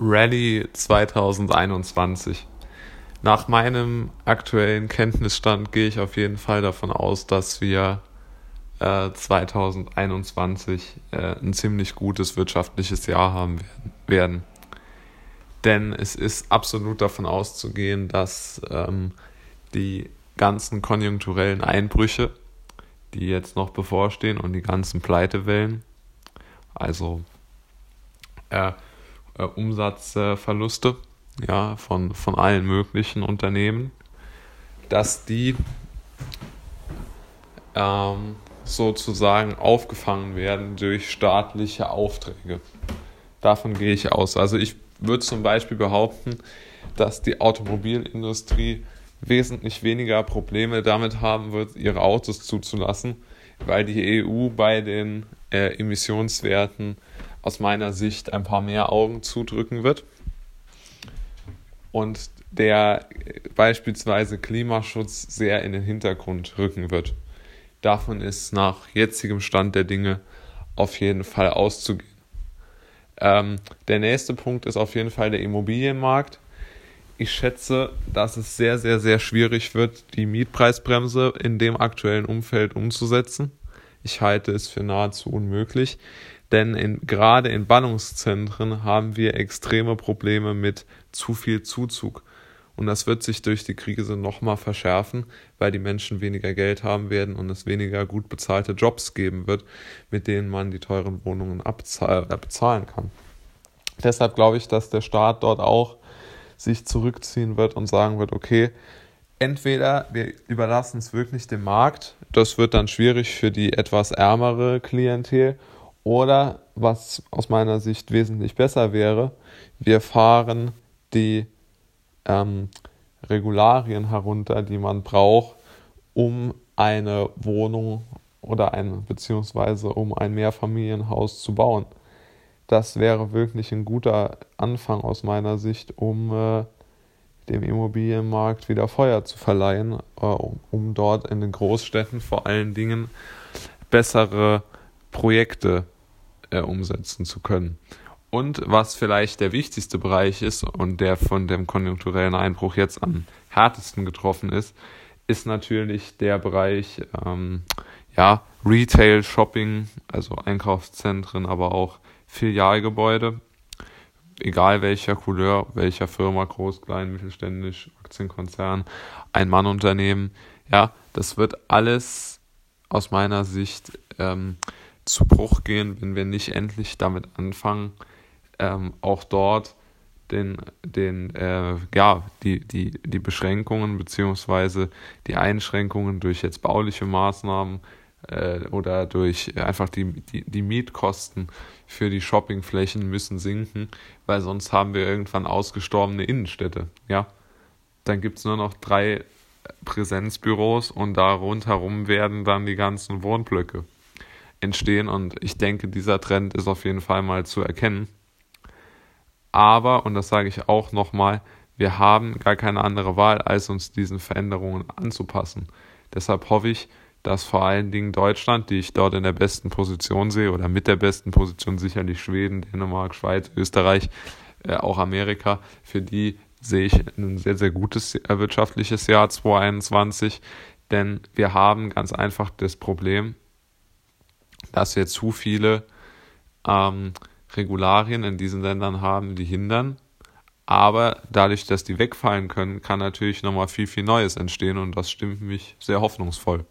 Rally 2021. Nach meinem aktuellen Kenntnisstand gehe ich auf jeden Fall davon aus, dass wir äh, 2021 äh, ein ziemlich gutes wirtschaftliches Jahr haben werden. Denn es ist absolut davon auszugehen, dass ähm, die ganzen konjunkturellen Einbrüche, die jetzt noch bevorstehen und die ganzen Pleitewellen, also äh, äh, Umsatzverluste ja, von, von allen möglichen Unternehmen, dass die ähm, sozusagen aufgefangen werden durch staatliche Aufträge. Davon gehe ich aus. Also ich würde zum Beispiel behaupten, dass die Automobilindustrie wesentlich weniger Probleme damit haben wird, ihre Autos zuzulassen, weil die EU bei den äh, Emissionswerten aus meiner Sicht ein paar mehr Augen zudrücken wird. Und der beispielsweise Klimaschutz sehr in den Hintergrund rücken wird. Davon ist nach jetzigem Stand der Dinge auf jeden Fall auszugehen. Ähm, der nächste Punkt ist auf jeden Fall der Immobilienmarkt. Ich schätze, dass es sehr, sehr, sehr schwierig wird, die Mietpreisbremse in dem aktuellen Umfeld umzusetzen. Ich halte es für nahezu unmöglich, denn in, gerade in Ballungszentren haben wir extreme Probleme mit zu viel Zuzug. Und das wird sich durch die Krise nochmal verschärfen, weil die Menschen weniger Geld haben werden und es weniger gut bezahlte Jobs geben wird, mit denen man die teuren Wohnungen äh, bezahlen kann. Deshalb glaube ich, dass der Staat dort auch sich zurückziehen wird und sagen wird, okay, entweder wir überlassen es wirklich dem Markt, das wird dann schwierig für die etwas ärmere Klientel, oder was aus meiner Sicht wesentlich besser wäre, wir fahren die ähm, Regularien herunter, die man braucht, um eine Wohnung oder ein beziehungsweise um ein Mehrfamilienhaus zu bauen. Das wäre wirklich ein guter Anfang aus meiner Sicht, um äh, dem Immobilienmarkt wieder Feuer zu verleihen, äh, um, um dort in den Großstädten vor allen Dingen bessere Projekte äh, umsetzen zu können. Und was vielleicht der wichtigste Bereich ist und der von dem konjunkturellen Einbruch jetzt am härtesten getroffen ist, ist natürlich der Bereich ähm, ja, Retail, Shopping, also Einkaufszentren, aber auch Filialgebäude, egal welcher Couleur, welcher Firma, groß, klein, mittelständisch, Aktienkonzern, Ein-Mann-Unternehmen. Ja, das wird alles aus meiner Sicht ähm, zu Bruch gehen, wenn wir nicht endlich damit anfangen, ähm, auch dort den, den äh, ja, die, die, die Beschränkungen beziehungsweise die Einschränkungen durch jetzt bauliche Maßnahmen äh, oder durch einfach die, die, die Mietkosten für die Shoppingflächen müssen sinken, weil sonst haben wir irgendwann ausgestorbene Innenstädte. Ja, dann gibt es nur noch drei Präsenzbüros und da rundherum werden dann die ganzen Wohnblöcke entstehen und ich denke, dieser Trend ist auf jeden Fall mal zu erkennen. Aber, und das sage ich auch nochmal, wir haben gar keine andere Wahl, als uns diesen Veränderungen anzupassen. Deshalb hoffe ich, dass vor allen Dingen Deutschland, die ich dort in der besten Position sehe, oder mit der besten Position sicherlich Schweden, Dänemark, Schweiz, Österreich, äh, auch Amerika, für die sehe ich ein sehr, sehr gutes wirtschaftliches Jahr 2021, denn wir haben ganz einfach das Problem, dass wir zu viele ähm, Regularien in diesen Ländern haben, die hindern. Aber dadurch, dass die wegfallen können, kann natürlich nochmal viel, viel Neues entstehen und das stimmt mich sehr hoffnungsvoll.